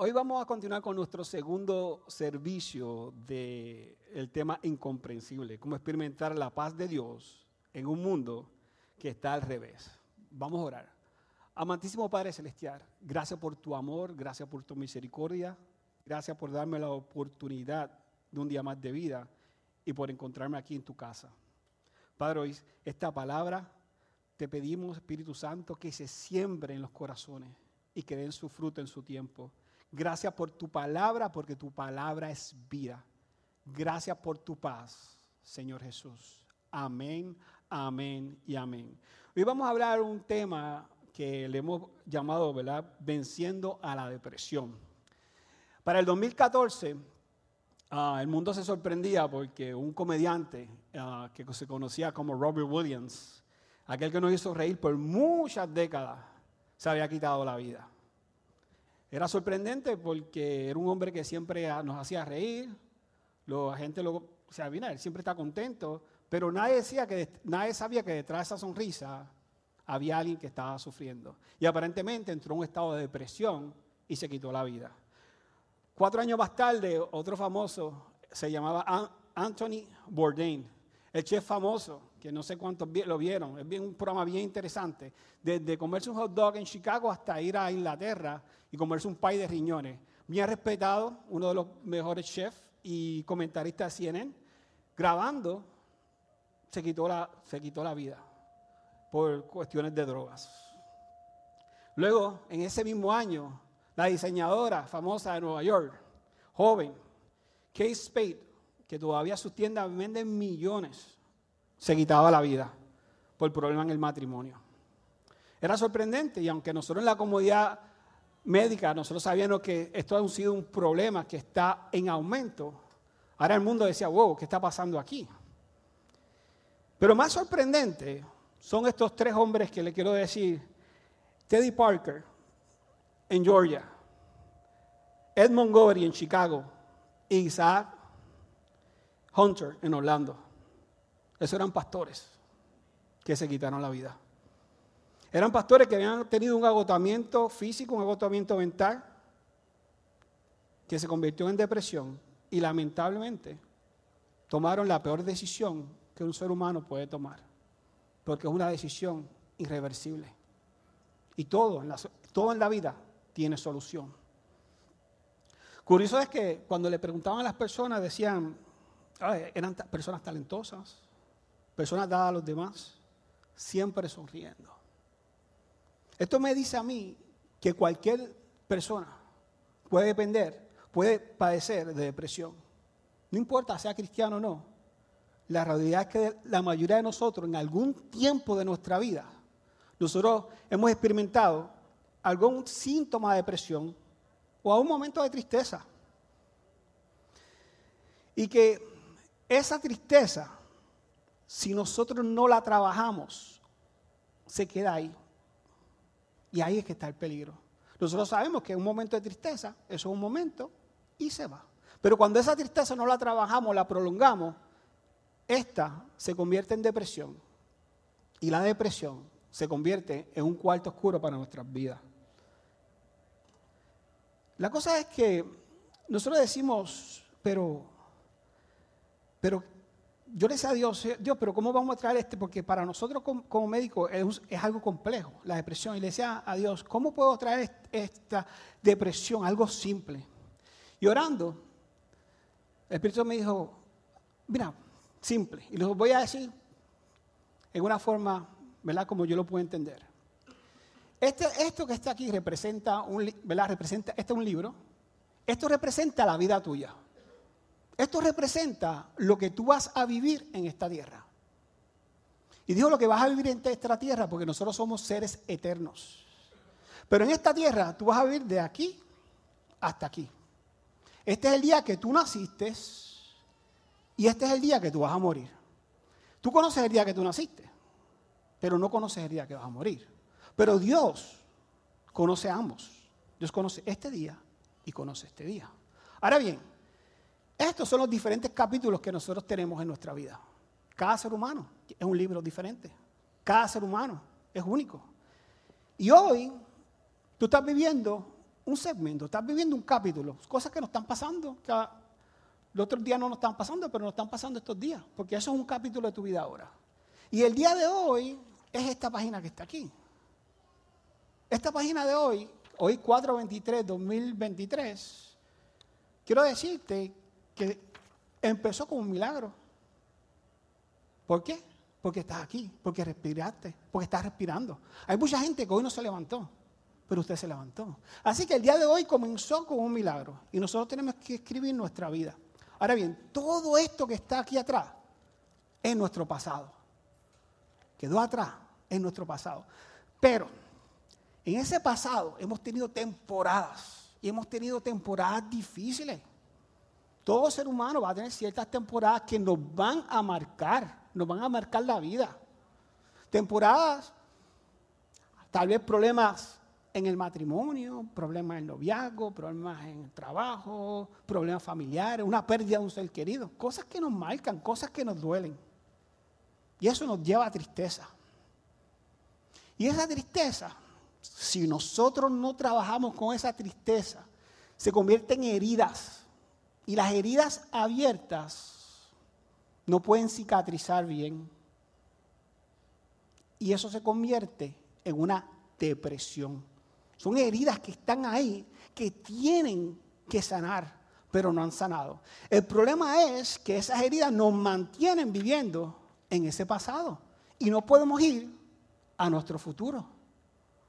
Hoy vamos a continuar con nuestro segundo servicio del tema incomprensible, cómo experimentar la paz de Dios en un mundo que está al revés. Vamos a orar. Amantísimo Padre Celestial, gracias por tu amor, gracias por tu misericordia, gracias por darme la oportunidad de un día más de vida y por encontrarme aquí en tu casa. Padre, hoy esta palabra te pedimos, Espíritu Santo, que se siembre en los corazones y que den su fruto en su tiempo. Gracias por tu palabra, porque tu palabra es vida. Gracias por tu paz, Señor Jesús. Amén, amén y amén. Hoy vamos a hablar un tema que le hemos llamado, ¿verdad? Venciendo a la depresión. Para el 2014, ah, el mundo se sorprendía porque un comediante ah, que se conocía como Robert Williams, aquel que nos hizo reír por muchas décadas, se había quitado la vida. Era sorprendente porque era un hombre que siempre nos hacía reír, la gente lo, o sea, él siempre está contento, pero nadie, decía que, nadie sabía que detrás de esa sonrisa había alguien que estaba sufriendo. Y aparentemente entró en un estado de depresión y se quitó la vida. Cuatro años más tarde, otro famoso se llamaba Anthony Bourdain, el chef famoso, que no sé cuántos lo vieron, es un programa bien interesante, desde comerse un hot dog en Chicago hasta ir a Inglaterra y comerse un pie de riñones. Bien respetado, uno de los mejores chefs y comentaristas de CNN, grabando, se quitó la, se quitó la vida por cuestiones de drogas. Luego, en ese mismo año, la diseñadora famosa de Nueva York, joven, Kate Spade, que todavía sus tiendas venden millones, se quitaba la vida por problema en el matrimonio. Era sorprendente y aunque nosotros en la comodidad médica, nosotros sabíamos que esto ha sido un problema que está en aumento, ahora el mundo decía, wow, ¿qué está pasando aquí? Pero más sorprendente son estos tres hombres que le quiero decir, Teddy Parker en Georgia, Ed Montgomery en Chicago y Isaac Hunter en Orlando. Esos eran pastores que se quitaron la vida. Eran pastores que habían tenido un agotamiento físico, un agotamiento mental, que se convirtió en depresión y lamentablemente tomaron la peor decisión que un ser humano puede tomar, porque es una decisión irreversible. Y todo en la vida tiene solución. Curioso es que cuando le preguntaban a las personas decían, eran personas talentosas, personas dadas a los demás, siempre sonriendo. Esto me dice a mí que cualquier persona puede depender, puede padecer de depresión. No importa sea cristiano o no. La realidad es que la mayoría de nosotros en algún tiempo de nuestra vida, nosotros hemos experimentado algún síntoma de depresión o a un momento de tristeza. Y que esa tristeza, si nosotros no la trabajamos, se queda ahí. Y ahí es que está el peligro. Nosotros sabemos que un momento de tristeza, eso es un momento y se va. Pero cuando esa tristeza no la trabajamos, la prolongamos, esta se convierte en depresión. Y la depresión se convierte en un cuarto oscuro para nuestras vidas. La cosa es que nosotros decimos, pero, pero yo le decía a Dios, Dios, pero ¿cómo vamos a traer este? Porque para nosotros como, médicos es, algo complejo, la depresión. Y le decía a Dios, ¿cómo puedo traer esta depresión? Algo simple. Y orando, el Espíritu me dijo, mira, simple. Y lo voy a decir en una forma, ¿verdad? Como yo lo puedo entender. Este, esto que está aquí representa ¿verdad? Representa, este es un libro. Esto representa la vida tuya. Esto representa lo que tú vas a vivir en esta tierra. Y dijo lo que vas a vivir en esta tierra porque nosotros somos seres eternos. Pero en esta tierra tú vas a vivir de aquí hasta aquí. Este es el día que tú naciste y este es el día que tú vas a morir. Tú conoces el día que tú naciste, pero no conoces el día que vas a morir. Pero Dios conoce a ambos. Dios conoce este día y conoce este día. Ahora bien, estos son los diferentes capítulos que nosotros tenemos en nuestra vida. Cada ser humano es un libro diferente. Cada ser humano es único. Y hoy tú estás viviendo un segmento, estás viviendo un capítulo, cosas que nos están pasando, que los otros días no nos están pasando, pero nos están pasando estos días, porque eso es un capítulo de tu vida ahora. Y el día de hoy es esta página que está aquí. Esta página de hoy, hoy 423, 2023, quiero decirte que empezó como un milagro. ¿Por qué? Porque estás aquí, porque respiraste, porque estás respirando. Hay mucha gente que hoy no se levantó, pero usted se levantó. Así que el día de hoy comenzó como un milagro y nosotros tenemos que escribir nuestra vida. Ahora bien, todo esto que está aquí atrás es nuestro pasado. Quedó atrás, en nuestro pasado. Pero en ese pasado hemos tenido temporadas y hemos tenido temporadas difíciles. Todo ser humano va a tener ciertas temporadas que nos van a marcar, nos van a marcar la vida. Temporadas, tal vez problemas en el matrimonio, problemas en el noviazgo, problemas en el trabajo, problemas familiares, una pérdida de un ser querido, cosas que nos marcan, cosas que nos duelen. Y eso nos lleva a tristeza. Y esa tristeza, si nosotros no trabajamos con esa tristeza, se convierte en heridas. Y las heridas abiertas no pueden cicatrizar bien. Y eso se convierte en una depresión. Son heridas que están ahí, que tienen que sanar, pero no han sanado. El problema es que esas heridas nos mantienen viviendo en ese pasado. Y no podemos ir a nuestro futuro.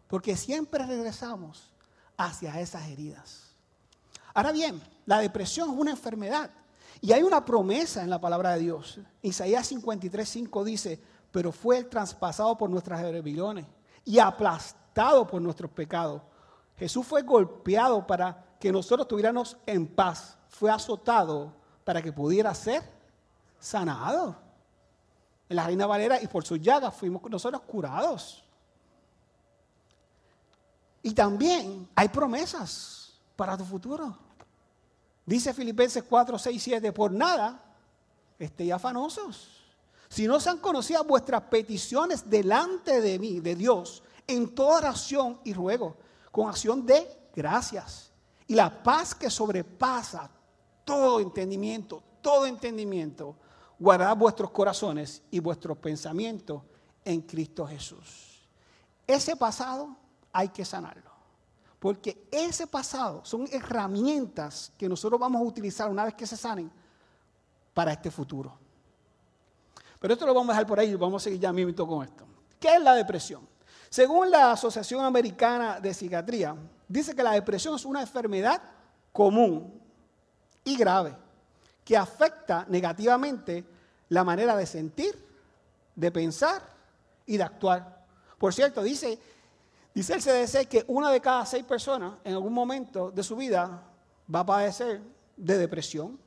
Porque siempre regresamos hacia esas heridas. Ahora bien, la depresión es una enfermedad. Y hay una promesa en la palabra de Dios. Isaías 53, 5 dice, pero fue el traspasado por nuestras rebeliones y aplastado por nuestros pecados. Jesús fue golpeado para que nosotros tuviéramos en paz. Fue azotado para que pudiera ser sanado. En la Reina Valera y por sus llagas fuimos nosotros curados. Y también hay promesas para tu futuro. Dice Filipenses 4, 6, 7, por nada estéis afanosos. Si no se han conocido vuestras peticiones delante de mí, de Dios, en toda oración y ruego, con acción de gracias. Y la paz que sobrepasa todo entendimiento, todo entendimiento, guardad vuestros corazones y vuestros pensamientos en Cristo Jesús. Ese pasado hay que sanarlo. Porque ese pasado son herramientas que nosotros vamos a utilizar una vez que se sanen para este futuro. Pero esto lo vamos a dejar por ahí y vamos a seguir ya mismo con esto. ¿Qué es la depresión? Según la Asociación Americana de Psiquiatría, dice que la depresión es una enfermedad común y grave que afecta negativamente la manera de sentir, de pensar y de actuar. Por cierto, dice Dice el CDC que una de cada seis personas en algún momento de su vida va a padecer de depresión.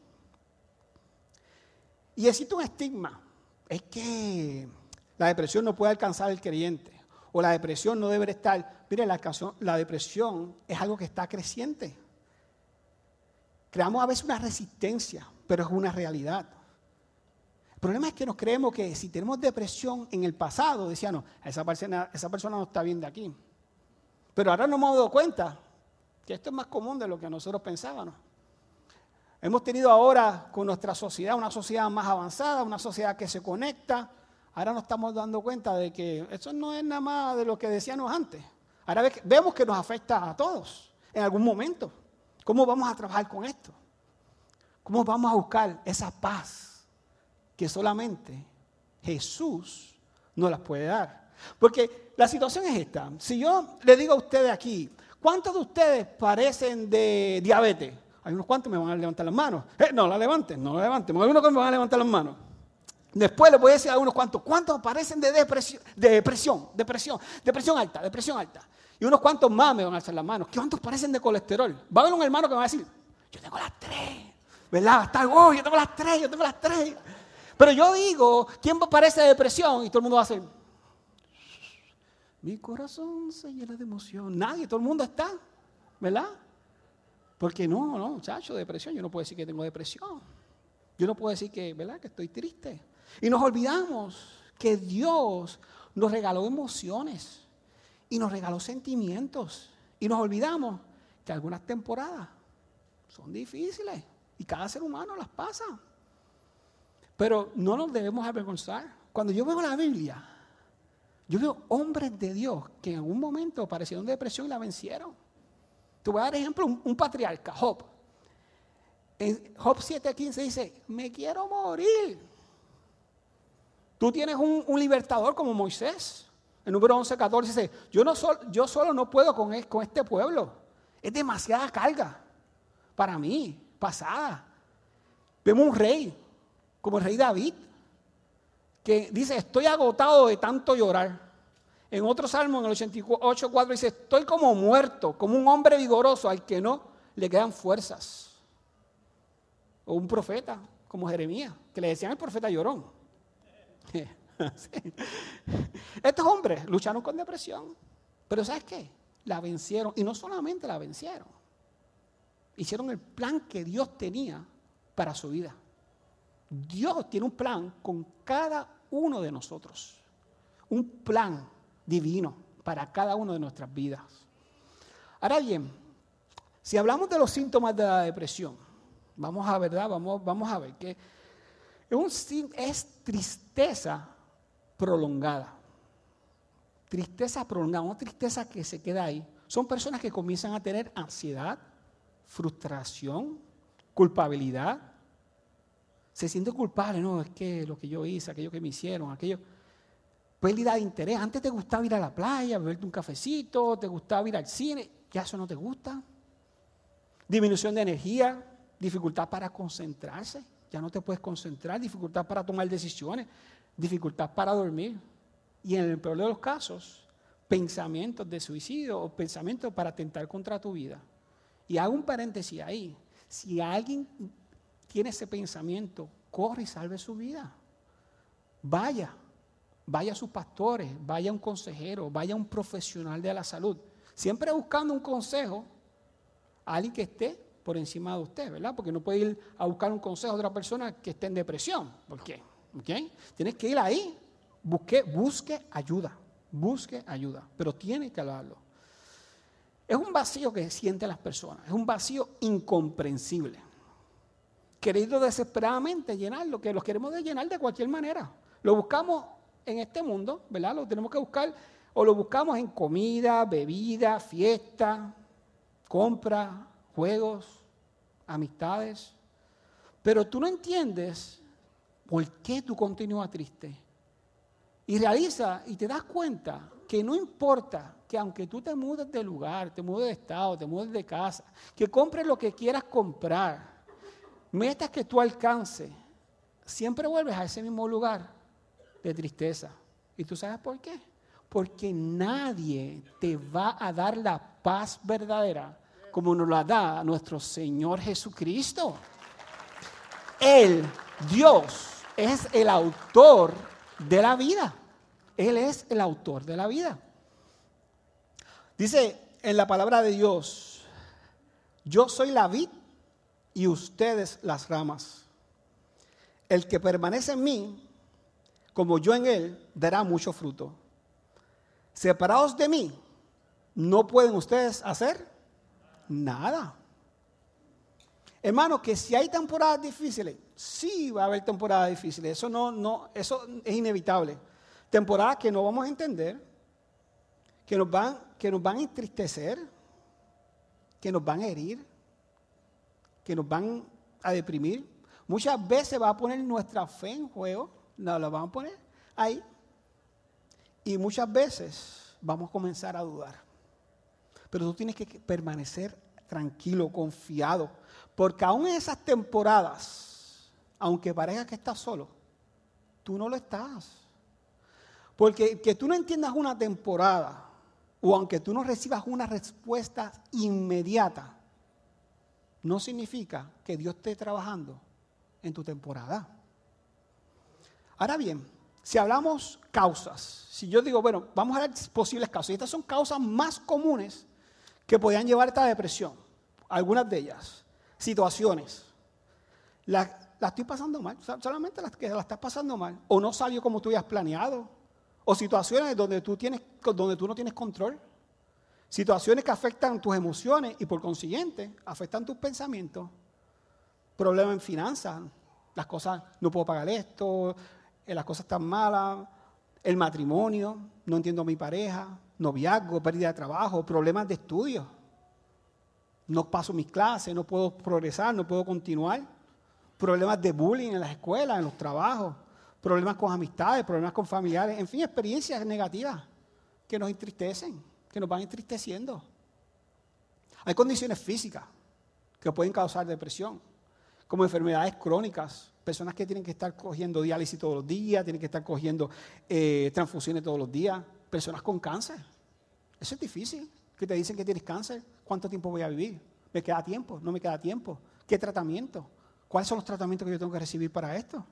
Y existe un estigma, es que la depresión no puede alcanzar al creyente o la depresión no debe estar. Mire, la, la depresión es algo que está creciente. Creamos a veces una resistencia, pero es una realidad. El problema es que nos creemos que si tenemos depresión en el pasado, decía, no, esa persona, esa persona no está bien de aquí. Pero ahora nos hemos dado cuenta que esto es más común de lo que nosotros pensábamos. Hemos tenido ahora con nuestra sociedad una sociedad más avanzada, una sociedad que se conecta. Ahora nos estamos dando cuenta de que eso no es nada más de lo que decíamos antes. Ahora vemos que nos afecta a todos en algún momento. ¿Cómo vamos a trabajar con esto? ¿Cómo vamos a buscar esa paz que solamente Jesús nos las puede dar? Porque la situación es esta. Si yo le digo a ustedes aquí, ¿cuántos de ustedes parecen de diabetes? Hay unos cuantos me van a levantar las manos. Eh, no la levanten, no la levanten. Hay unos que me van a levantar las manos. Después les voy a decir a unos cuantos, ¿cuántos parecen de depresión? De depresión, depresión, depresión alta, depresión alta. Y unos cuantos más me van a alzar las manos. ¿Cuántos parecen de colesterol? Va a haber un hermano que me va a decir, yo tengo las tres. ¿Verdad? Está, oh, yo tengo las tres, yo tengo las tres. Pero yo digo, ¿quién parece de depresión? Y todo el mundo va a decir, mi corazón se llena de emoción. Nadie, todo el mundo está, ¿verdad? Porque no, no, muchacho, depresión. Yo no puedo decir que tengo depresión. Yo no puedo decir que, ¿verdad? Que estoy triste. Y nos olvidamos que Dios nos regaló emociones y nos regaló sentimientos. Y nos olvidamos que algunas temporadas son difíciles y cada ser humano las pasa. Pero no nos debemos avergonzar. Cuando yo veo la Biblia, yo veo hombres de Dios que en algún momento aparecieron de depresión y la vencieron. Te voy a dar ejemplo, un, patriarca, Job. En Job 7:15 dice, me quiero morir. Tú tienes un, libertador como Moisés. En número 11:14 dice, yo, no yo solo no puedo con, con este pueblo. Es demasiada carga para mí, pasada. Vemos un rey, como el rey David, que dice, estoy agotado de tanto llorar. En otro salmo, en el 88.4, dice, estoy como muerto, como un hombre vigoroso al que no le quedan fuerzas. O un profeta, como Jeremías, que le decían el profeta llorón. Estos hombres lucharon con depresión, pero ¿sabes qué? La vencieron, y no solamente la vencieron, hicieron el plan que Dios tenía para su vida. Dios tiene un plan con cada uno de nosotros. Un plan divino para cada uno de nuestras vidas. Ahora bien, si hablamos de los síntomas de la depresión, vamos a, ¿verdad? Vamos, vamos a ver que es tristeza prolongada. Tristeza prolongada, una tristeza que se queda ahí. Son personas que comienzan a tener ansiedad, frustración, culpabilidad. Se siente culpable, no, es que lo que yo hice, aquello que me hicieron, aquello. Pérdida de interés. Antes te gustaba ir a la playa, beberte un cafecito, te gustaba ir al cine, ya eso no te gusta. Disminución de energía, dificultad para concentrarse, ya no te puedes concentrar, dificultad para tomar decisiones, dificultad para dormir. Y en el peor de los casos, pensamientos de suicidio o pensamientos para atentar contra tu vida. Y hago un paréntesis ahí. Si alguien tiene ese pensamiento, corre y salve su vida. Vaya, vaya a sus pastores, vaya a un consejero, vaya a un profesional de la salud. Siempre buscando un consejo a alguien que esté por encima de usted, ¿verdad? Porque no puede ir a buscar un consejo de otra persona que esté en depresión. ¿Por qué? Tienes que ir ahí, busque, busque ayuda, busque ayuda, pero tiene que hablarlo. Es un vacío que sienten las personas, es un vacío incomprensible. Querido desesperadamente llenarlo, que lo queremos llenar de cualquier manera. Lo buscamos en este mundo, ¿verdad? Lo tenemos que buscar, o lo buscamos en comida, bebida, fiesta, compra, juegos, amistades. Pero tú no entiendes por qué tú continúas triste. Y realiza y te das cuenta que no importa que aunque tú te mudes de lugar, te mudes de estado, te mudes de casa, que compres lo que quieras comprar, metas que tú alcances, siempre vuelves a ese mismo lugar de tristeza. ¿Y tú sabes por qué? Porque nadie te va a dar la paz verdadera como nos la da nuestro Señor Jesucristo. Él, Dios, es el autor de la vida. Él es el autor de la vida. Dice en la palabra de Dios, yo soy la vid y ustedes las ramas. El que permanece en mí, como yo en él, dará mucho fruto. Separados de mí, no pueden ustedes hacer nada. Hermano, que si hay temporadas difíciles, sí va a haber temporadas difíciles. Eso no, no, eso es inevitable. Temporadas que no vamos a entender, que nos van, que nos van a entristecer, que nos van a herir, que nos van a deprimir. Muchas veces va a poner nuestra fe en juego, nos la van a poner ahí. Y muchas veces vamos a comenzar a dudar. Pero tú tienes que permanecer tranquilo, confiado. Porque aún en esas temporadas, aunque parezca que estás solo, tú no lo estás. Porque que tú no entiendas una temporada o aunque tú no recibas una respuesta inmediata, no significa que Dios esté trabajando en tu temporada. Ahora bien, si hablamos causas, si yo digo, bueno, vamos a ver posibles causas, y estas son causas más comunes que podían llevar a esta depresión, algunas de ellas, situaciones. La, la estoy pasando mal, solamente las que la estás pasando mal, o no salió como tú habías planeado, o situaciones donde tú, tienes, donde tú no tienes control. Situaciones que afectan tus emociones y por consiguiente afectan tus pensamientos. Problemas en finanzas, las cosas, no puedo pagar esto, eh, las cosas están malas, el matrimonio, no entiendo a mi pareja, noviazgo, pérdida de trabajo, problemas de estudio. No paso mis clases, no puedo progresar, no puedo continuar. Problemas de bullying en las escuelas, en los trabajos, problemas con amistades, problemas con familiares, en fin, experiencias negativas que nos entristecen que nos van entristeciendo. Hay condiciones físicas que pueden causar depresión, como enfermedades crónicas, personas que tienen que estar cogiendo diálisis todos los días, tienen que estar cogiendo eh, transfusiones todos los días, personas con cáncer. Eso es difícil, que te dicen que tienes cáncer, ¿cuánto tiempo voy a vivir? ¿Me queda tiempo? ¿No me queda tiempo? ¿Qué tratamiento? ¿Cuáles son los tratamientos que yo tengo que recibir para esto?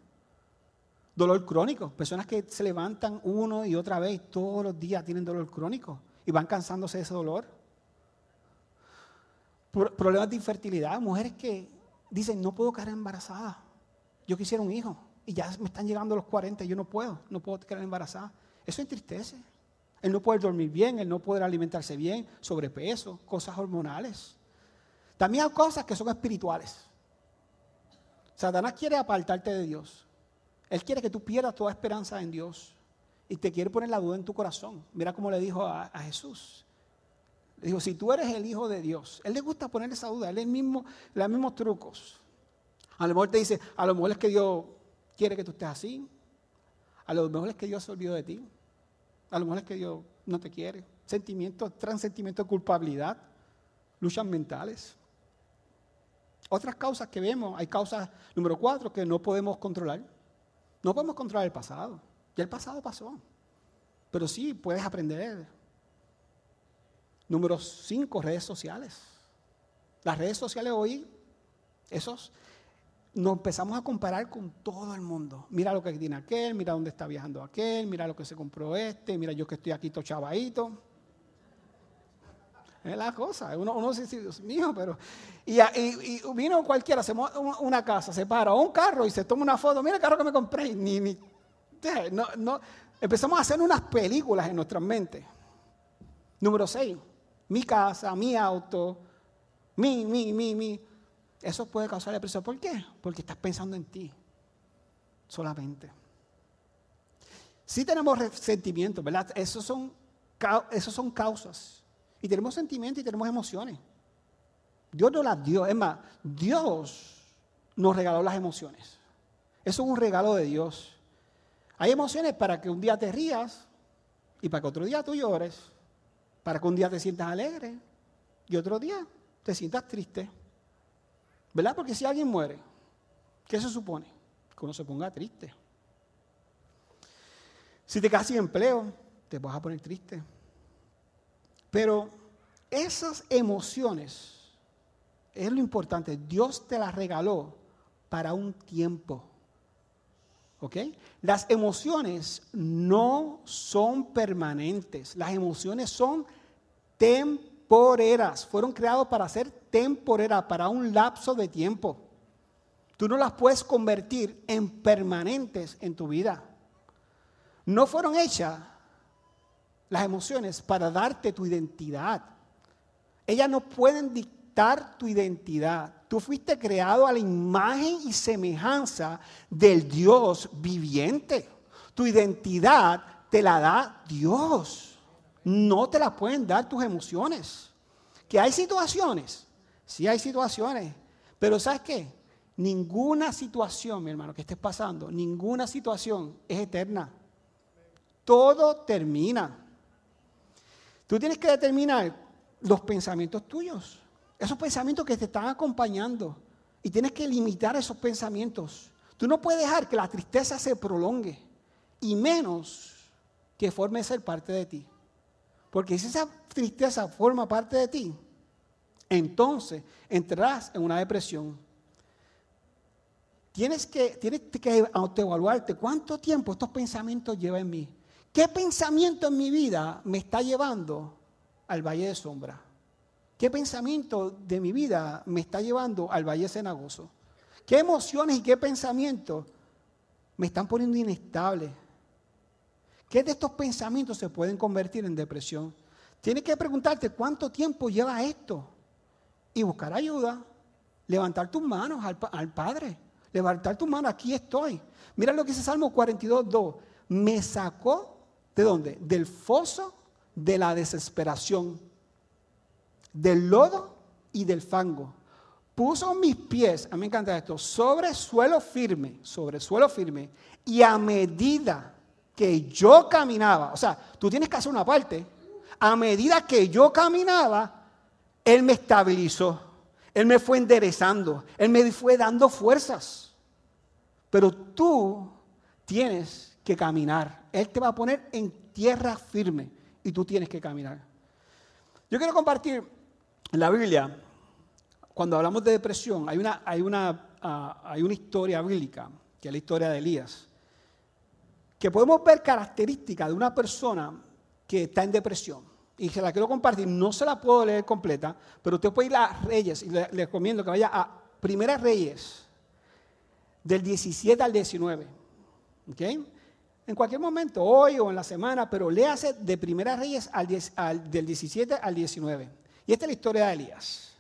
Dolor crónico, personas que se levantan uno y otra vez todos los días tienen dolor crónico y van cansándose de ese dolor. Problemas de infertilidad, mujeres que dicen, no puedo quedar embarazada. Yo quisiera un hijo y ya me están llegando los 40 y yo no puedo, no puedo quedar embarazada. Eso entristece. El no poder dormir bien, el no poder alimentarse bien, sobrepeso, cosas hormonales. También hay cosas que son espirituales. Satanás quiere apartarte de Dios. Él quiere que tú pierdas toda esperanza en Dios y te quiere poner la duda en tu corazón. Mira cómo le dijo a, Jesús. Le dijo, si tú eres el Hijo de Dios, Él le gusta poner esa duda, Él es mismo, los mismos trucos. A lo mejor te dice, a lo mejor es que Dios quiere que tú estés así. A lo mejor es que Dios se olvidó de ti. A lo mejor es que Dios no te quiere. Sentimientos, sentimientos de culpabilidad, luchas mentales. Otras causas que vemos, hay causas número cuatro que no podemos controlar. No podemos controlar el pasado. Ya el pasado pasó. Pero sí puedes aprender. Número cinco, redes sociales. Las redes sociales hoy, esos, nos empezamos a comparar con todo el mundo. Mira lo que tiene aquel, mira dónde está viajando aquel, mira lo que se compró este, mira yo que estoy aquí todo chavadito. Es la cosa, uno, uno dice, Dios mío, pero... Y, vino cualquiera, se una casa, se para, o un carro y se toma una foto, mira el carro que me compré, ni, ni empezamos a hacer unas películas en nuestras mentes. Número 6, mi casa, mi auto, mi, mi, mi, mi. Eso puede causar depresión. ¿Por qué? Porque estás pensando en ti solamente. Sí tenemos sentimientos, ¿verdad? Esos son, esos son causas. Y tenemos sentimientos y tenemos emociones. Dios nos las dio. Es más, Dios nos regaló las emociones. Eso es un regalo de Dios. Hay emociones para que un día te rías y para que otro día tú llores, para que un día te sientas alegre y otro día te sientas triste. ¿Verdad? Porque si alguien muere, ¿qué se supone? Que uno se ponga triste. Si te quedas sin empleo, te vas a poner triste. Pero esas emociones, es lo importante, Dios te las regaló para un tiempo. ¿Ok? Las emociones no son permanentes. Las emociones son temporeras. Fueron creadas para ser temporeras, para un lapso de tiempo. Tú no las puedes convertir en permanentes en tu vida. No fueron hechas las emociones para darte tu identidad. Ellas no pueden dictar tu identidad. Tú fuiste creado a la imagen y semejanza del Dios viviente. Tu identidad te la da Dios. No te la pueden dar tus emociones. Que hay situaciones, sí hay situaciones, pero ¿sabes qué? Ninguna situación, mi hermano, que estés pasando, ninguna situación es eterna. Todo termina. Tú tienes que determinar los pensamientos tuyos. Esos pensamientos que te están acompañando. Y tienes que limitar esos pensamientos. Tú no puedes dejar que la tristeza se prolongue. Y menos que forme ser parte de ti. Porque si esa tristeza forma parte de ti, entonces entrarás en una depresión. Tienes que, tienes que autoevaluarte cuánto tiempo estos pensamientos llevan en mí. ¿Qué pensamiento en mi vida me está llevando al valle de sombra? ¿Qué pensamiento de mi vida me está llevando al Valle Cenagoso? ¿Qué emociones y qué pensamientos me están poniendo inestable? ¿Qué de estos pensamientos se pueden convertir en depresión? tienes que preguntarte cuánto tiempo lleva esto y buscar ayuda, levantar tus manos al, al Padre, levantar tus manos, aquí estoy. Mira lo que dice Salmo 42, 2. Me sacó, ¿de dónde? Del foso de la desesperación, del lodo y del fango. Puso mis pies, a mí me encanta esto, sobre suelo firme, sobre suelo firme, y a medida que yo caminaba, o sea, tú tienes que hacer una parte, a medida que yo caminaba, Él me estabilizó, Él me fue enderezando, Él me fue dando fuerzas. Pero tú tienes que caminar, Él te va a poner en tierra firme y tú tienes que caminar. Yo quiero compartir en la Biblia, cuando hablamos de depresión, hay una, hay una, ah, hay una historia bíblica, que es la historia de Elías, que podemos ver características de una persona que está en depresión. Y se la quiero compartir, no se la puedo leer completa, pero usted puede ir a Reyes, y le, le recomiendo que vaya a Primeras Reyes, del 17 al 19. ¿ok?, en cualquier momento, hoy o en la semana, pero léase de Primera Reyes al, del 17 al 19. Y esta es la historia de Elías.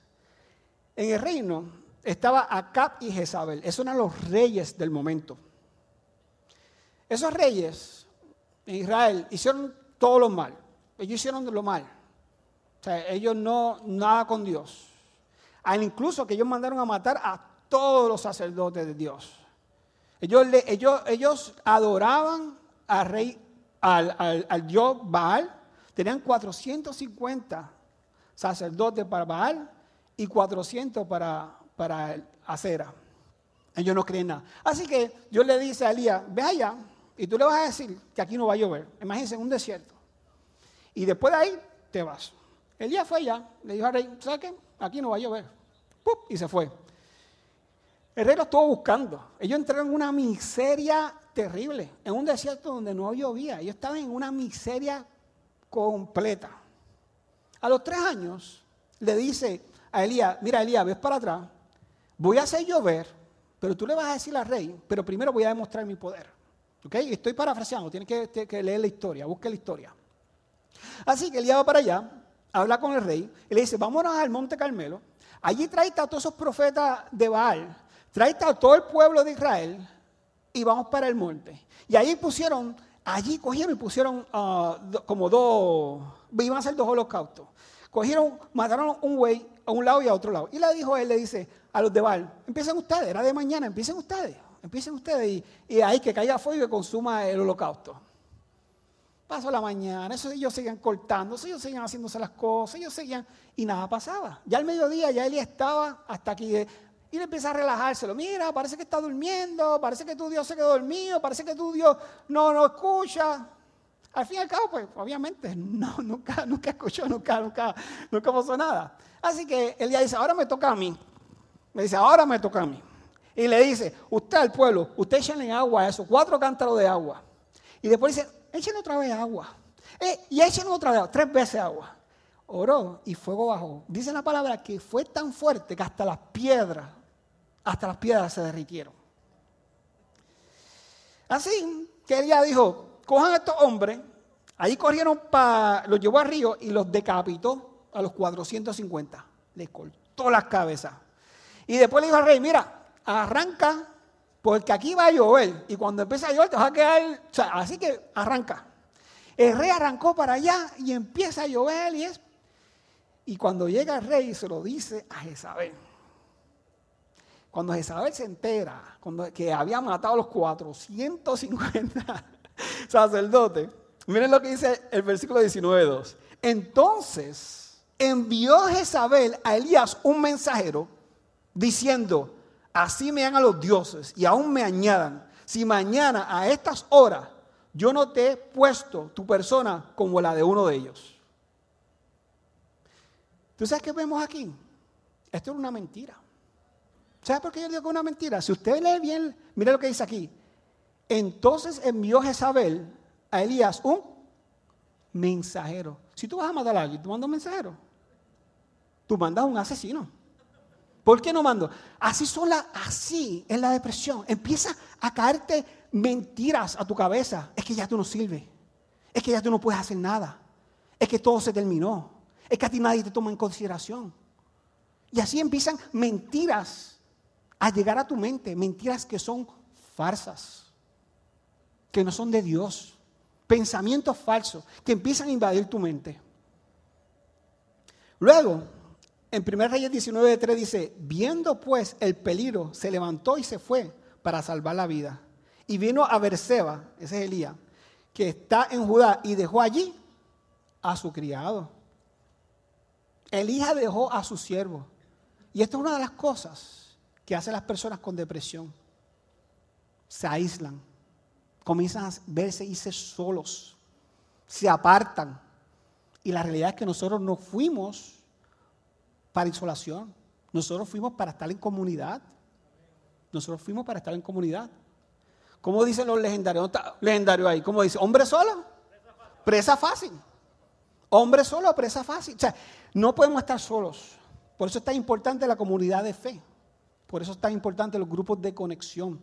En el reino estaba Acab y Jezabel. Esos eran los reyes del momento. Esos reyes en Israel hicieron todo lo mal. Ellos hicieron lo mal. O sea, ellos no, nada con Dios. Al incluso que ellos mandaron a matar a todos los sacerdotes de Dios. Ellos, ellos, ellos adoraban al rey, al, al, dios Baal, tenían 450 sacerdotes para Baal y 400 para, para Acera. Ellos no creen nada. Así que Dios le dice a Elías, ve allá y tú le vas a decir que aquí no va a llover. Imagínense, en un desierto. Y después de ahí te vas. Elías fue allá, le dijo al rey, ¿sabes qué? Aquí no va a llover. Y se fue. El rey lo estuvo buscando. Ellos entraron en una miseria terrible, en un desierto donde no llovía. Ellos estaban en una miseria completa. A los tres años le dice a Elías, mira Elías, ves para atrás, voy a hacer llover, pero tú le vas a decir al rey, pero primero voy a demostrar mi poder. ¿Ok? Estoy parafraseando, tienes que, que leer la historia, busque la historia. Así que Elías va para allá, habla con el rey, y le dice, vámonos al monte Carmelo, allí trae a todos esos profetas de Baal, trae a todo el pueblo de Israel, y vamos para el monte. Y ahí pusieron, allí cogieron y pusieron ah, como dos, iban a ser dos holocaustos. Cogieron, mataron un güey a un lado y a otro lado. Y le dijo él, le dice a los de Baal, empiecen ustedes, era de mañana, empiecen ustedes, empiecen ustedes. Y, ahí que caiga fuego y que consuma el holocausto. Pasó la mañana, eso ellos seguían cortando, ellos seguían haciéndose las cosas, ellos seguían, y nada pasaba. Ya al mediodía ya él estaba hasta aquí, y le empieza a relajárselo. Mira, parece que está durmiendo, parece que tu Dios se quedó dormido, parece que tu Dios no no escucha. Al fin y al cabo, pues obviamente, no, nunca, nunca escuchó, nunca, nunca, nunca pasó nada. Así que él ya dice, ahora me toca a mí. Me dice, ahora me toca a mí. Y le dice, usted al pueblo, usted échenle agua a eso, cuatro cántaros de agua. Y después dice, échenle otra vez agua. Eh, y échenle otra vez, tres veces agua. Oró y fuego bajó. Dice la palabra que fue tan fuerte que hasta las piedras hasta las piedras se derritieron. Así que ella dijo, cojan a estos hombres, ahí corrieron para, los llevó al río y los decapitó a los 450. Le cortó las cabezas. Y después le dijo al rey, mira, arranca, porque aquí va a llover. Y cuando empieza a llover te vas a quedar, así que arranca. El rey arrancó para allá y empieza a llover y es... Y cuando llega el rey se lo dice a Jezabel. Cuando Jezabel se entera cuando, que había matado a los 450 sacerdotes, miren lo que dice el versículo 19.2. Entonces envió Jezabel a Elías un mensajero diciendo, así me hagan los dioses y aún me añadan, si mañana a estas horas yo no te he puesto tu persona como la de uno de ellos. ¿Tú sabes qué vemos aquí? Esto es una mentira. ¿Sabe por qué yo digo que es una mentira? Si usted lee bien, mire lo que dice aquí. Entonces envió Jezabel a Elías un mensajero. Si tú vas a matar a alguien, tú mandas un mensajero. Tú mandas un asesino. ¿Por qué no mando? Así sola, así es la depresión. Empieza a caerte mentiras a tu cabeza. Es que ya tú no sirves. Es que ya tú no puedes hacer nada. Es que todo se terminó. Es que a ti nadie te toma en consideración. Y así empiezan mentiras a llegar a tu mente, mentiras que son farsas, que no son de Dios, pensamientos falsos que empiezan a invadir tu mente. Luego, en 1 Reyes 19.3 dice, viendo pues el peligro, se levantó y se fue para salvar la vida. Y vino a Berseba, ese es Elías, que está en Judá, y dejó allí a su criado. Elías dejó a su siervo. Y esto es una de las cosas que hacen las personas con depresión. Se aíslan, comienzan a verse irse solos, se apartan. Y la realidad es que nosotros no fuimos para isolación. Nosotros fuimos para estar en comunidad. Nosotros fuimos para estar en comunidad. ¿Cómo dicen los legendarios? legendario ahí? ¿Cómo dice? ¿Hombre solo? Presa fácil. Hombre solo, presa fácil. O sea, no podemos estar solos. Por eso es tan importante la comunidad de fe. Por eso es tan importante los grupos de conexión.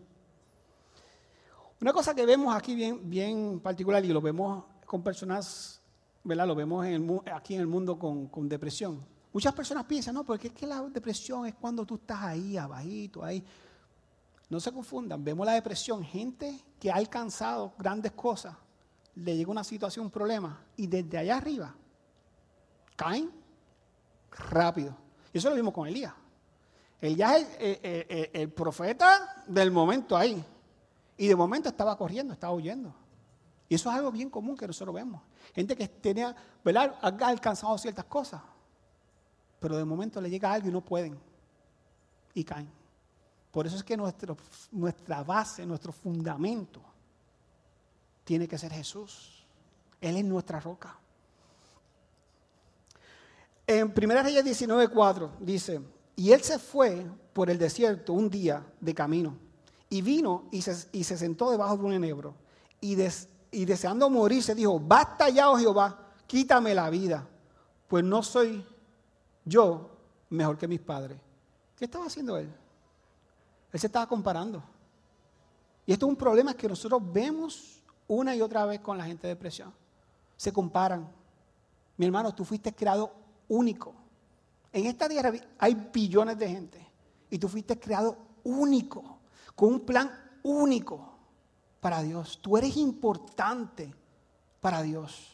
Una cosa que vemos aquí bien, bien particular y lo vemos con personas, ¿verdad? Lo vemos aquí en el mundo con, con depresión Muchas personas piensan, no, porque es que la depresión es cuando tú estás ahí, abajito, ahí. No se confundan, vemos la depresión, gente que ha alcanzado grandes cosas, le llega una situación, un problema, y desde allá arriba caen rápido. Y eso lo vimos con Elías. Elías es el, el, profeta del momento ahí. Y de momento estaba corriendo, estaba huyendo. Y eso es algo bien común que nosotros vemos. Gente que tenía, ¿verdad? Ha alcanzado ciertas cosas pero de momento le llega algo y no pueden y caen. Por eso es que nuestra base, nuestro fundamento, tiene que ser Jesús. Él es nuestra roca. En 1 Reyes 19:4 dice, y él se fue por el desierto un día de camino, y vino y se, y se sentó debajo de un enebro, y, y deseando morirse dijo, basta ya, oh Jehová, quítame la vida, pues no soy yo mejor que mis padres. ¿Qué estaba haciendo él? Él se estaba comparando. Y esto es un problema que nosotros vemos una y otra vez con la gente de depresión. Se comparan. Mi hermano, tú fuiste creado único. En esta tierra hay billones de gente. Y tú fuiste creado único, con un plan único para Dios. Tú eres importante para Dios.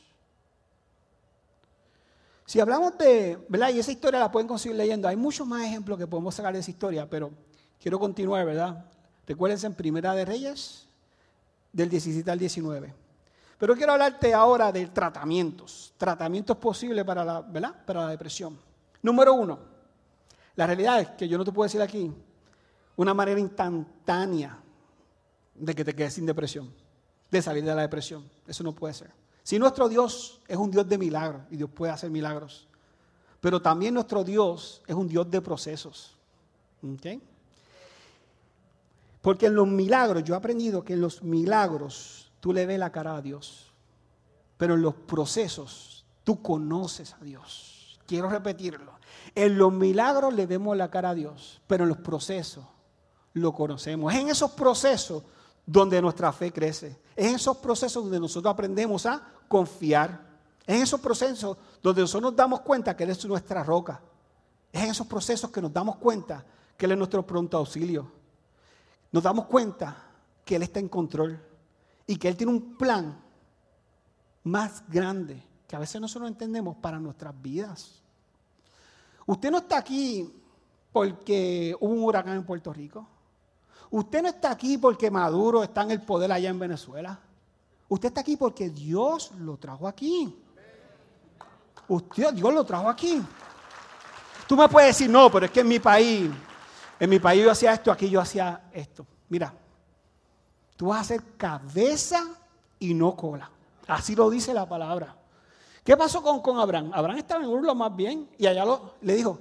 Si hablamos de, ¿verdad? Y esa historia la pueden conseguir leyendo. Hay muchos más ejemplos que podemos sacar de esa historia, pero quiero continuar, ¿verdad? Recuérdense en Primera de Reyes, del 17 al 19. Pero quiero hablarte ahora de tratamientos, tratamientos posibles para la, ¿verdad? para la depresión. Número uno, la realidad es que yo no te puedo decir aquí una manera instantánea de que te quedes sin depresión, de salir de la depresión. Eso no puede ser. Si nuestro Dios es un Dios de milagros y Dios puede hacer milagros, pero también nuestro Dios es un Dios de procesos. Porque en los milagros, yo he aprendido que en los milagros tú le ves la cara a Dios, pero en los procesos tú conoces a Dios. Quiero repetirlo. En los milagros le vemos la cara a Dios, pero en los procesos lo conocemos. Es en esos procesos donde nuestra fe crece. Es en esos procesos donde nosotros aprendemos a confiar. Es en esos procesos donde nosotros nos damos cuenta que Él es nuestra roca. Es en esos procesos que nos damos cuenta que Él es nuestro pronto auxilio. Nos damos cuenta que Él está en control y que Él tiene un plan más grande que a veces nosotros no entendemos para nuestras vidas. Usted no está aquí porque hubo un huracán en Puerto Rico. Usted no está aquí porque Maduro está en el poder allá en Venezuela. Usted está aquí porque Dios lo trajo aquí. Usted, Dios lo trajo aquí. Tú me puedes decir, no, pero es que en mi país, en mi país yo hacía esto, aquí yo hacía esto. Mira, tú vas a ser cabeza y no cola. Así lo dice la palabra. ¿Qué pasó con, con Abraham? Abraham estaba en lo más bien y allá le dijo,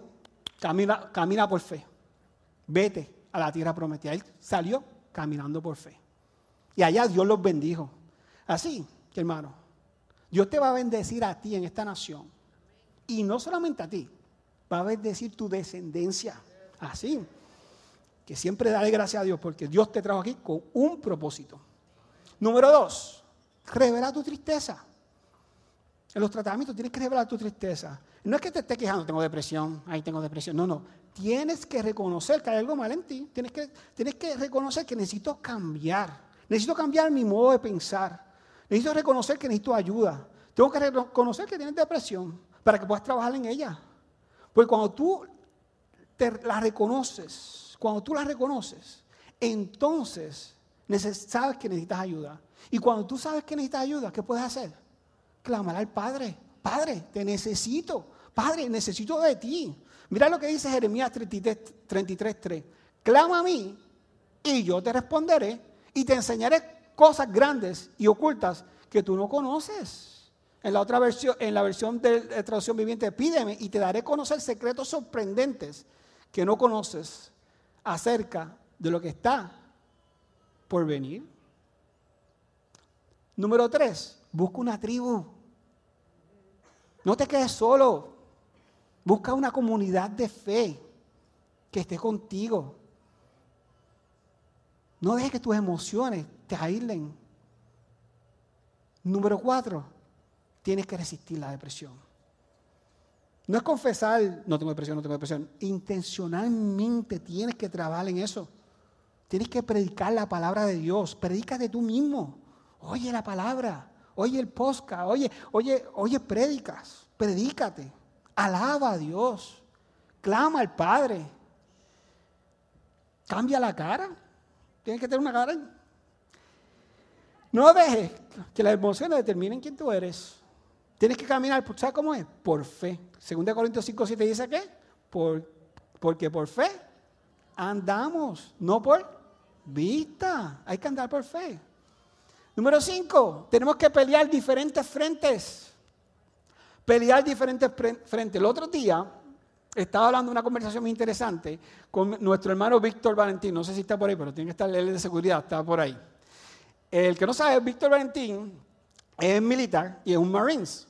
camina, camina por fe. Vete, a la tierra prometida. Él salió caminando por fe. Y allá Dios los bendijo. Así, hermano, Dios te va a bendecir a ti en esta nación. Y no solamente a ti, va a bendecir tu descendencia. Así. Que siempre dale gracias a Dios porque Dios te trajo aquí con un propósito. Número dos, revela tu tristeza. En los tratamientos tienes que revelar tu tristeza. No es que te estés quejando, tengo depresión, ahí tengo depresión. No, no. Tienes que reconocer que hay algo mal en ti. Tienes que, tienes que reconocer que necesito cambiar. Necesito cambiar mi modo de pensar. Necesito reconocer que necesito ayuda. Tengo que reconocer que tienes depresión para que puedas trabajar en ella. Porque cuando tú te la reconoces, cuando tú la reconoces, entonces sabes que necesitas ayuda. Y cuando tú sabes que necesitas ayuda, ¿qué puedes hacer? Clamar al Padre. Padre, te necesito. Padre, necesito de ti. Mira lo que dice Jeremías 33, 3. Clama a mí y yo te responderé y te enseñaré cosas grandes y ocultas que tú no conoces. En la otra versión, en la versión de traducción viviente, pídeme y te daré conocer secretos sorprendentes que no conoces acerca de lo que está por venir. Número tres, busca una tribu. No te quedes solo. Busca una comunidad de fe que esté contigo. No dejes que tus emociones te aíslen. Número cuatro, tienes que resistir la depresión. No es confesar, no tengo depresión, no tengo depresión. Intencionalmente tienes que trabajar en eso. Tienes que predicar la palabra de Dios. de tú mismo. Oye la palabra. Oye el posca. Oye, oye, oye, predicas. Predícate. Alaba a Dios. Clama al Padre. Cambia la cara. Tienes que tener una cara. No dejes que las emociones determinen quién tú eres. Tienes que caminar, ¿sabes cómo es? Por fe. Segunda Corintios 5, 7 dice qué? Por, porque por fe andamos, no por vista. Hay que andar por fe. Número 5, tenemos que pelear diferentes frentes. Pelear diferentes frentes. El otro día estaba hablando de una conversación muy interesante con nuestro hermano Víctor Valentín. No sé si está por ahí, pero tiene que estar él de seguridad, está por ahí. El que no sabe, Víctor Valentín es militar y es un Marines.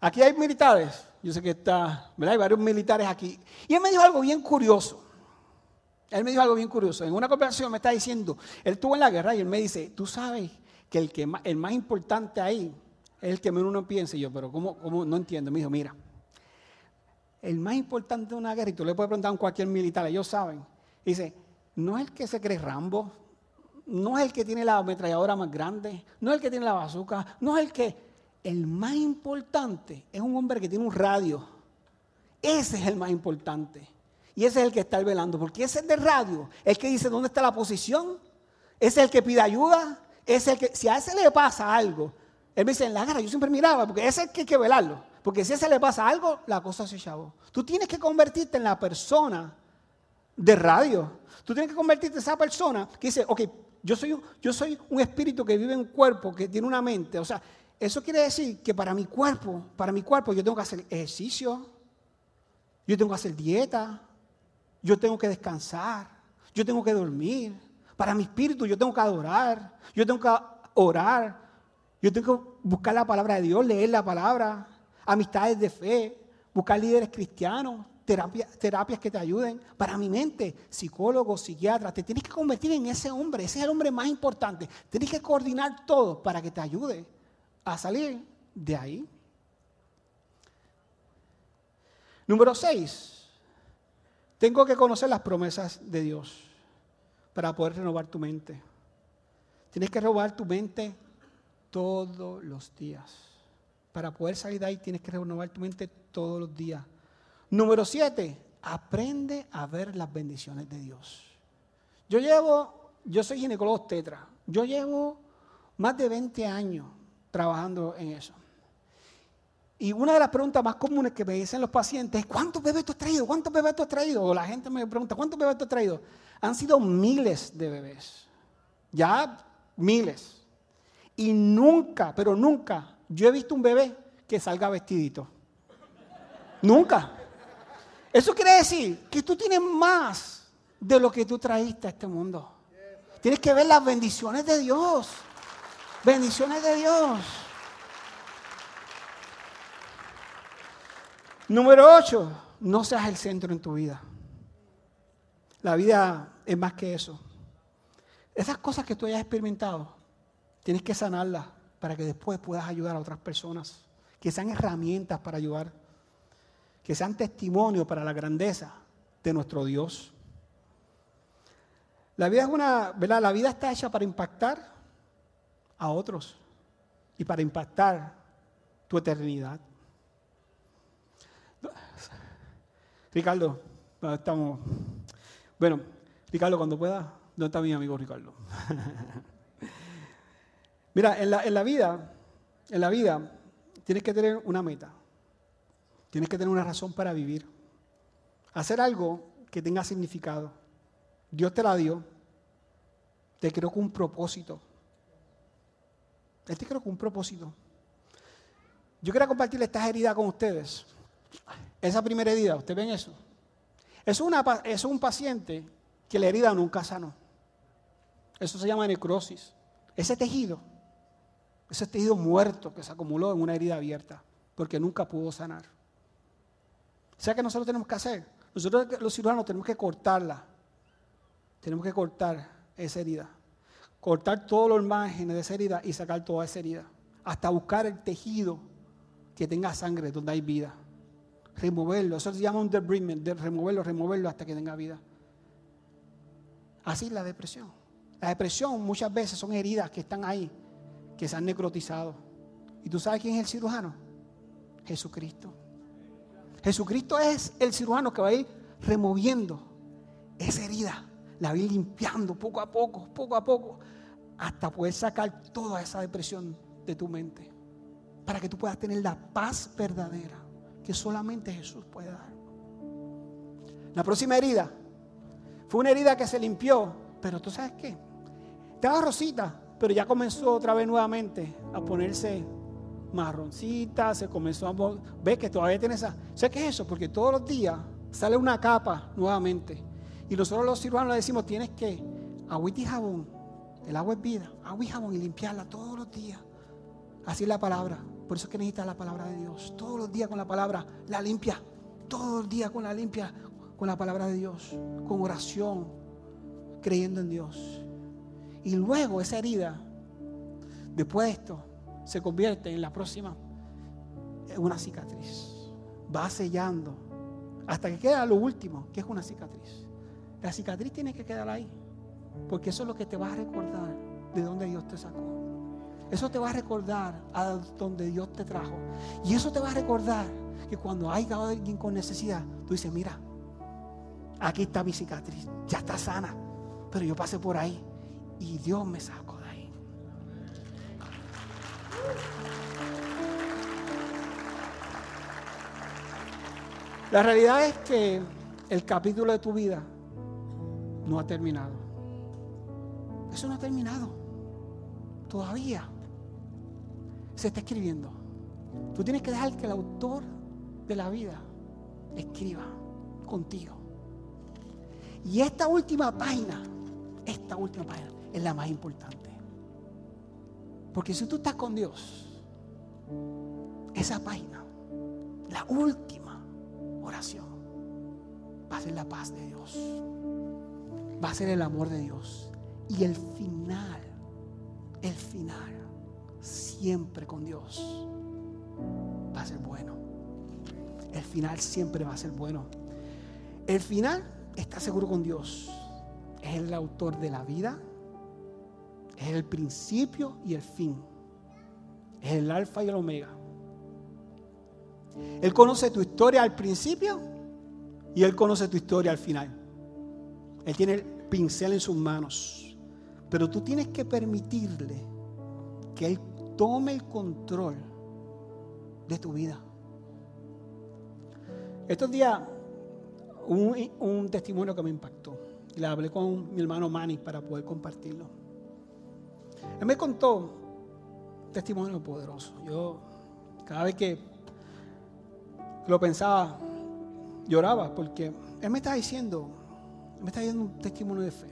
Aquí hay militares, yo sé que está. Hay varios militares aquí. Y él me dijo algo bien curioso. Él me dijo algo bien curioso. En una conversación me está diciendo, él estuvo en la guerra y él me dice, tú sabes que el, que más, el más importante ahí es el que menos uno piensa. Y yo, pero ¿cómo, ¿cómo? No entiendo. Me dijo, mira, el más importante de una guerra, y tú le puedes preguntar a cualquier militar, ellos saben, dice, no es el que se cree Rambo, no es el que tiene la ametralladora más grande, no es el que tiene la bazooka, no es el que el más importante es un hombre que tiene un radio. Ese es el más importante. Y ese es el que está velando, porque ese es de radio, el que dice dónde está la posición, es el que pide ayuda, es el que, si a ese le pasa algo, él me dice, en la guerra yo siempre miraba, porque ese es el que hay que velarlo, porque si a ese le pasa algo, la cosa se chavó. Tú tienes que convertirte en la persona de radio. Tú tienes que convertirte en esa persona que dice, ok, yo soy, yo soy un espíritu que vive en un cuerpo, que tiene una mente. O sea, eso quiere decir que para mi cuerpo, para mi cuerpo yo tengo que hacer ejercicio, yo tengo que hacer dieta, yo tengo que descansar, yo tengo que dormir. Para mi espíritu yo tengo que adorar, yo tengo que orar, yo tengo que buscar la palabra de Dios, leer la palabra, amistades de fe, buscar líderes cristianos, terapias que te ayuden. Para mi mente, psicólogos, psiquiatras, te tienes que convertir en ese hombre, ese es el hombre más importante. Tienes que coordinar todo para que te ayude a salir de ahí. Número 6. Tengo que conocer las promesas de Dios para poder renovar tu mente. Tienes que renovar tu mente todos los días. Para poder salir de ahí tienes que renovar tu mente todos los días. Número 7. Aprende a ver las bendiciones de Dios. Yo llevo, yo soy ginecólogo tetra. Yo llevo más de 20 años trabajando en eso. Y una de las preguntas más comunes que me dicen los pacientes es, ¿cuántos bebés tú has traído? ¿Cuántos bebés tú has traído? O la gente me pregunta, ¿cuántos bebés tú has traído? Han sido miles de bebés. Ya miles. Y nunca, pero nunca, yo he visto un bebé que salga vestidito. nunca. Eso quiere decir que tú tienes más de lo que tú traíste a este mundo. Tienes que ver las bendiciones de Dios. Bendiciones de Dios. Número 8, no seas el centro en tu vida. La vida es más que eso. Esas cosas que tú hayas experimentado, tienes que sanarlas. para que después puedas ayudar a otras personas, que sean herramientas para ayudar, que sean testimonio para la grandeza de nuestro Dios. La vida es una, ¿verdad? La vida está hecha para impactar a otros y para impactar tu eternidad. Ricardo, estamos. Bueno, Ricardo, cuando pueda, ¿dónde está mi amigo Ricardo? Mira, en la, en la vida, en la vida, tienes que tener una meta. Tienes que tener una razón para vivir. Hacer algo que tenga significado. Dios te la dio. Te creó con un propósito. Él te creó con un propósito. Yo quiero compartir esta herida con ustedes. Esa primera herida, ¿ustedes ven eso? Es, una, es un paciente que la herida nunca sanó. Eso se llama necrosis. Ese tejido, ese tejido muerto que se acumuló en una herida abierta, porque nunca pudo sanar. O sea que nosotros tenemos que hacer. Nosotros los cirujanos tenemos que cortarla. Tenemos que cortar esa herida. Cortar todos los márgenes de esa herida y sacar toda esa herida. Hasta buscar el tejido que tenga sangre, donde hay vida. Removerlo. Eso se llama un debridement, de removerlo, removerlo hasta que tenga vida. Así es la depresión. La depresión muchas veces son heridas que están ahí, que se han necrotizado. ¿Y tú sabes quién es el cirujano? Jesucristo. Jesucristo es el cirujano que va a ir removiendo esa herida, la va a ir limpiando poco a poco, poco a poco, hasta poder sacar toda esa depresión de tu mente para que tú puedas tener la paz verdadera que solamente Jesús puede dar. La próxima herida fue una herida que se limpió, pero tú sabes qué? Estaba rosita, pero ya comenzó otra vez nuevamente a ponerse marroncita, se comenzó a... Ve que todavía tiene esa... ¿Sabes qué es eso? Porque todos los días sale una capa nuevamente. Y nosotros los cirujanos le decimos, tienes que agüita y jabón, el agua es vida, agua y jabón y limpiarla todos los días. Así es la palabra. Por eso es que necesitas la palabra de Dios. Todos los días con la palabra, la limpia. Todos los días con la limpia, con la palabra de Dios. Con oración, creyendo en Dios. Y luego esa herida, después de esto, se convierte en la próxima, en una cicatriz. Va sellando hasta que queda lo último, que es una cicatriz. La cicatriz tiene que quedar ahí, porque eso es lo que te va a recordar de dónde Dios te sacó. Eso te va a recordar a donde Dios te trajo. Y eso te va a recordar que cuando haya alguien con necesidad, tú dices, mira, aquí está mi cicatriz, ya está sana, pero yo pasé por ahí y Dios me sacó de ahí. La realidad es que el capítulo de tu vida no ha terminado. Eso no ha terminado. Todavía se está escribiendo. Tú tienes que dejar que el autor de la vida escriba contigo. Y esta última página, esta última página es la más importante. Porque si tú estás con Dios, esa página, la última oración, va a ser la paz de Dios. Va a ser el amor de Dios. Y el final, el final siempre con Dios va a ser bueno. El final siempre va a ser bueno. El final está seguro con Dios. Es el autor de la vida. Es el principio y el fin. Es el alfa y el omega. Él conoce tu historia al principio y Él conoce tu historia al final. Él tiene el pincel en sus manos. Pero tú tienes que permitirle que Él tome el control de tu vida. Estos días, un, un testimonio que me impactó. Y le hablé con mi hermano Manny para poder compartirlo. Él me contó un testimonio poderoso. Yo, cada vez que lo pensaba, lloraba porque él me estaba diciendo, me estaba dando un testimonio de fe.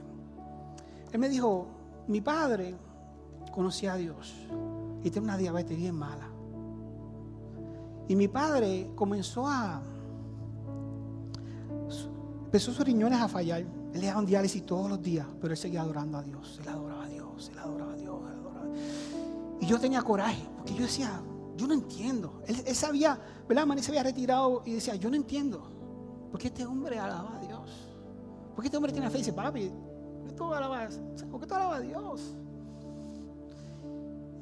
Él me dijo, mi padre conocía a Dios y tenía una diabetes bien mala. Y mi padre comenzó a... Empezó sus riñones a fallar. Él le daba un diálisis todos los días, pero él seguía adorando a Dios. Él adoraba a Dios, él adoraba a Dios, él adoraba a Dios. Y yo tenía coraje, porque yo decía, yo no entiendo. Él, sabía, ¿verdad? Manny se había retirado y decía, yo no entiendo. ¿Por qué este hombre alaba a Dios? ¿Por qué este hombre tiene fe y dice, papi, ¿por qué tú alabas, ¿por qué tú alabas a Dios?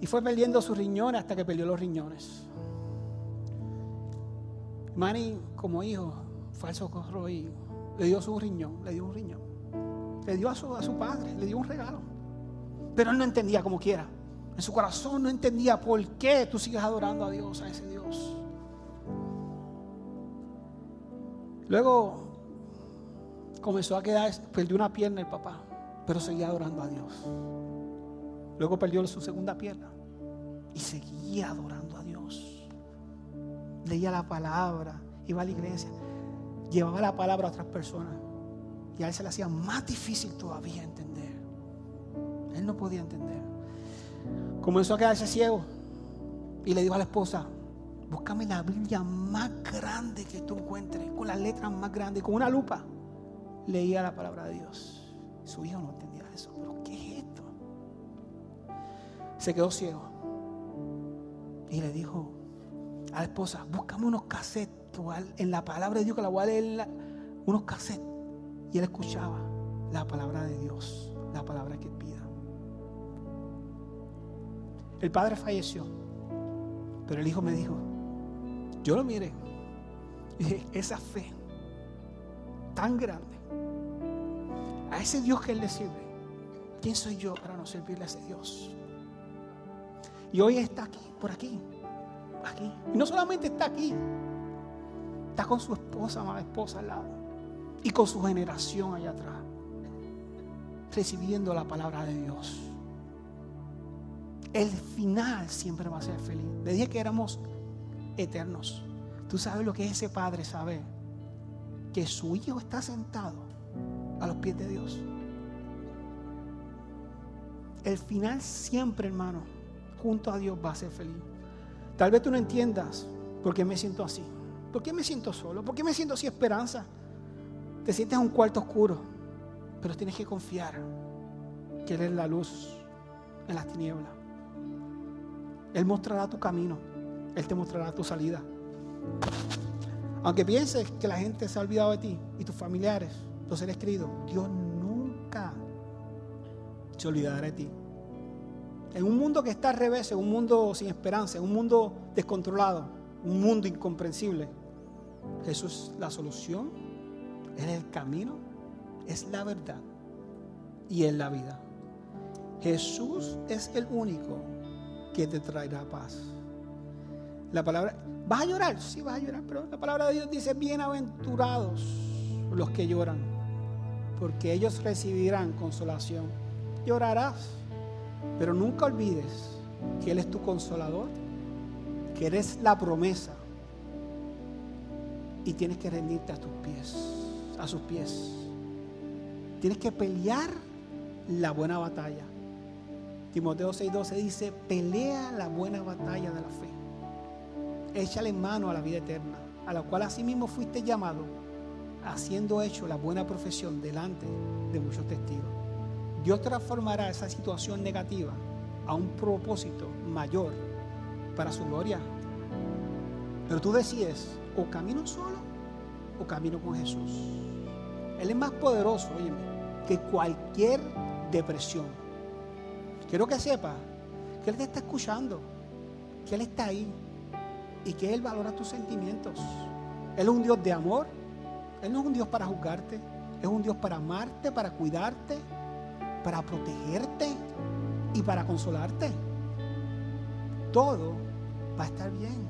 Y fue perdiendo sus riñones hasta que perdió los riñones. Manny, como hijo, fue al socorro y le dio su riñón, le dio un riñón. Le dio a su, a su padre, le dio un regalo. Pero él no entendía como quiera. En su corazón no entendía por qué tú sigues adorando a Dios, a ese Dios. Luego comenzó a quedar, perdió una pierna el papá, pero seguía adorando a Dios. Luego perdió su segunda pierna y seguía adorando a Dios. Leía la palabra, iba a la iglesia, llevaba la palabra a otras personas y a él se le hacía más difícil todavía entender. Él no podía entender. Comenzó a quedarse ciego y le dijo a la esposa, búscame la Biblia más grande que tú encuentres, con las letras más grandes, con una lupa. Leía la palabra de Dios. Su hijo no entendía eso, Se quedó ciego y le dijo a la esposa, búscame unos cassettes en la palabra de Dios que la voy a leer, unos cassettes. Y él escuchaba la palabra de Dios, la palabra que pida. El padre falleció, pero el hijo me dijo, yo lo miré. Y dije, esa fe tan grande, a ese Dios que él le sirve, ¿quién soy yo para no servirle a ese Dios? Y hoy está aquí, por aquí, aquí. Y no solamente está aquí, está con su esposa, amada esposa al lado y con su generación allá atrás, recibiendo la palabra de Dios. El final siempre va a ser feliz. Le que éramos eternos. Tú sabes lo que ese padre sabe. Que su hijo está sentado a los pies de Dios. El final siempre, hermano, junto a Dios va a ser feliz. Tal vez tú no entiendas por qué me siento así. ¿Por qué me siento solo? ¿Por qué me siento sin esperanza? Te sientes en un cuarto oscuro, pero tienes que confiar que Él es la luz en las tinieblas. Él mostrará tu camino, Él te mostrará tu salida. Aunque pienses que la gente se ha olvidado de ti y tus familiares, los seres queridos, Dios nunca se olvidará de ti. En un mundo que está al revés, en un mundo sin esperanza, en un mundo descontrolado, un mundo incomprensible, Jesús es la solución es el camino, es la verdad y es la vida. Jesús es el único que te traerá paz. La palabra, ¿vas a llorar? Sí, vas a llorar, pero la palabra de Dios dice, bienaventurados los que lloran, porque ellos recibirán consolación. Llorarás, pero nunca olvides que Él es tu consolador, que eres la promesa y tienes que rendirte a tus pies a sus pies. Tienes que pelear la buena batalla. Timoteo 6:12 dice, pelea la buena batalla de la fe. Échale mano a la vida eterna, a la cual asimismo fuiste llamado, haciendo hecho la buena profesión delante de muchos testigos. Dios transformará esa situación negativa a un propósito mayor para su gloria. Pero tú decides, o camino solo o camino con Jesús. Él es más poderoso, que cualquier depresión. Quiero que sepa que Él te está escuchando, que Él está ahí y que Él valora tus sentimientos. Él es un Dios de amor. Él no es un Dios para juzgarte. Es un Dios para amarte, para cuidarte, para protegerte y para consolarte. Todo va a estar bien.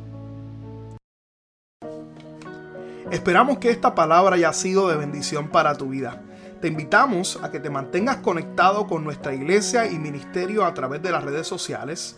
Esperamos que esta palabra haya sido de bendición para tu vida. Te invitamos a que te mantengas conectado con nuestra iglesia y ministerio a través de las redes sociales.